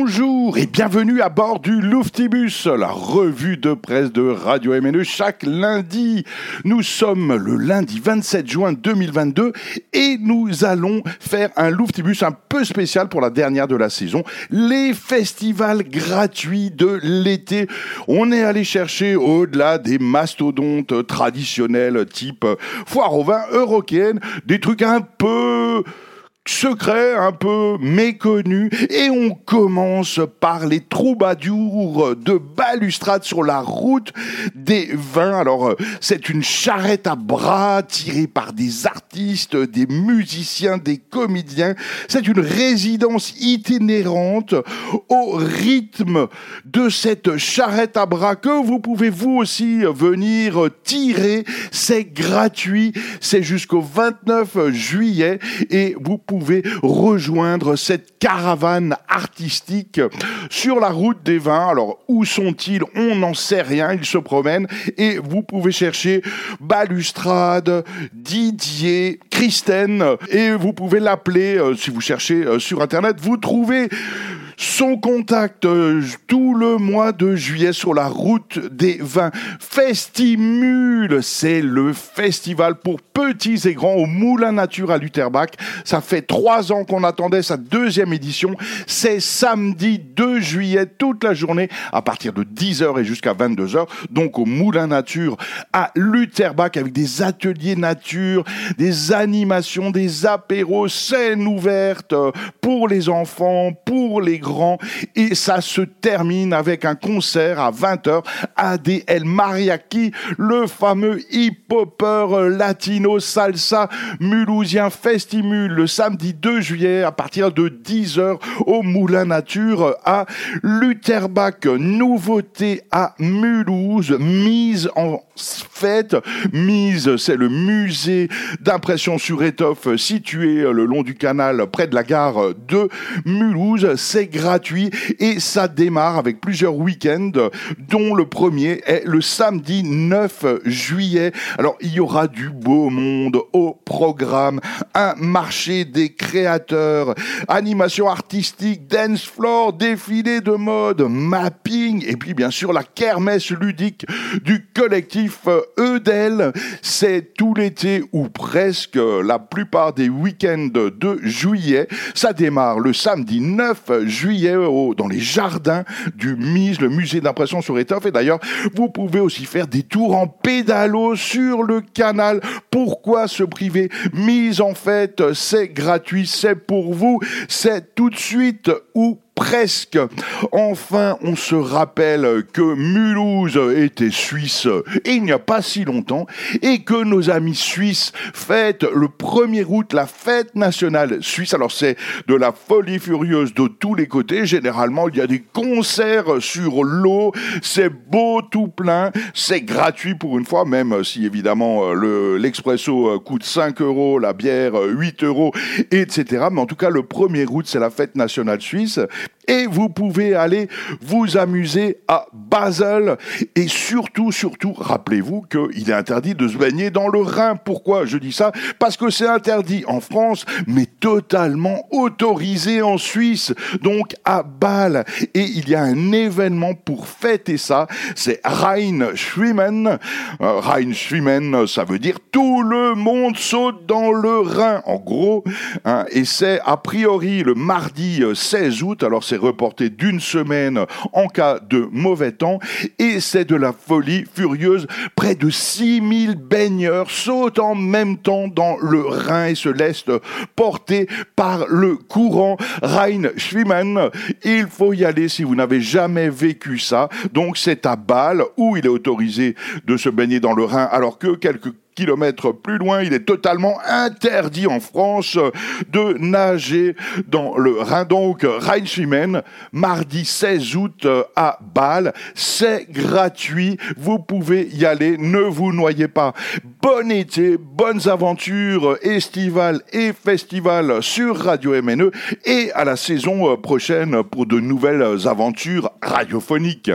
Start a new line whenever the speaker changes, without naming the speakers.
bonjour et bienvenue à bord du Luftibus, la revue de presse de Radio MNE chaque lundi. Nous sommes le lundi 27 juin 2022 et nous allons faire un Luftibus un peu spécial pour la dernière de la saison, les festivals gratuits de l'été. On est allé chercher au-delà des mastodontes traditionnels type foire au vin européenne, des trucs un peu secret, un peu méconnu, et on commence par les troubadours de balustrade sur la route des vins. Alors, euh, c'est une charrette à bras tirée par des artistes, des musiciens, des comédiens. C'est une résidence itinérante au rythme de cette charrette à bras que vous pouvez vous aussi venir tirer. C'est gratuit, c'est jusqu'au 29 juillet et vous pouvez rejoindre cette caravane artistique sur la route des vins. Alors, où sont-ils? On n'en sait rien, ils se promènent et vous pouvez chercher Balustrade, Didier, Christine et vous pouvez l'appeler euh, si vous cherchez euh, sur Internet. Vous trouvez son contact euh, tout le mois de juillet sur la route des vins. Festimule, c'est le festival pour petits et grands au Moulin Nature à Lutherbach. Ça fait trois ans qu'on attendait sa deuxième édition. C'est samedi 2 juillet, toute la journée, à partir de 10h et jusqu'à 22h. Donc au Moulin Nature à Lutherbach avec des ateliers nature, des animations, des apéros, scènes ouvertes pour les enfants, pour les et ça se termine avec un concert à 20h ADL Mariachi, le fameux hip-hopper latino salsa mulhousien Festimule le samedi 2 juillet à partir de 10h au Moulin Nature à Lutherbach. Nouveauté à Mulhouse, mise en fête. Mise, c'est le musée d'impression sur étoffe situé le long du canal près de la gare de Mulhouse. C'est gratuit et ça démarre avec plusieurs week-ends, dont le premier est le samedi 9 juillet. Alors il y aura du beau monde au programme, un marché des créateurs, animation artistique, dance floor, défilé de mode, mapping et puis bien sûr la kermesse ludique du collectif Eudel. C'est tout l'été ou presque la plupart des week-ends de juillet. Ça démarre le samedi 9 juillet juillet dans les jardins du MIS, le musée d'impression sur étoffe. Et d'ailleurs, vous pouvez aussi faire des tours en pédalo sur le canal. Pourquoi se priver? Mise en fait, c'est gratuit, c'est pour vous, c'est tout de suite ou presque. Enfin, on se rappelle que Mulhouse était suisse il n'y a pas si longtemps et que nos amis suisses fêtent le 1er août la fête nationale suisse. Alors c'est de la folie furieuse de tous les côtés. Généralement, il y a des concerts sur l'eau. C'est beau tout plein. C'est gratuit pour une fois, même si évidemment le, l'expresso coûte 5 euros, la bière 8 euros, etc. Mais en tout cas, le 1er août, c'est la fête nationale suisse et vous pouvez aller vous amuser à Basel. Et surtout, surtout, rappelez-vous qu'il est interdit de se baigner dans le Rhin. Pourquoi je dis ça? Parce que c'est interdit en France, mais totalement autorisé en Suisse, donc à Bâle. Et il y a un événement pour fêter ça, c'est Rheinschwimmen. Euh, Rheinschwimmen, ça veut dire tout le monde saute dans le Rhin, en gros. Hein, et c'est a priori le mardi 16 août, c'est reporté d'une semaine en cas de mauvais temps et c'est de la folie furieuse. Près de 6000 baigneurs sautent en même temps dans le Rhin et se laissent porter par le courant Rhein-Schwimmen. Il faut y aller si vous n'avez jamais vécu ça. Donc c'est à Bâle où il est autorisé de se baigner dans le Rhin alors que quelques kilomètres plus loin, il est totalement interdit en France de nager dans le Rhin. Donc, Rheinschwimmen, mardi 16 août à Bâle. C'est gratuit. Vous pouvez y aller. Ne vous noyez pas. Bon été, bonnes aventures estivales et festivals sur Radio MNE et à la saison prochaine pour de nouvelles aventures radiophoniques.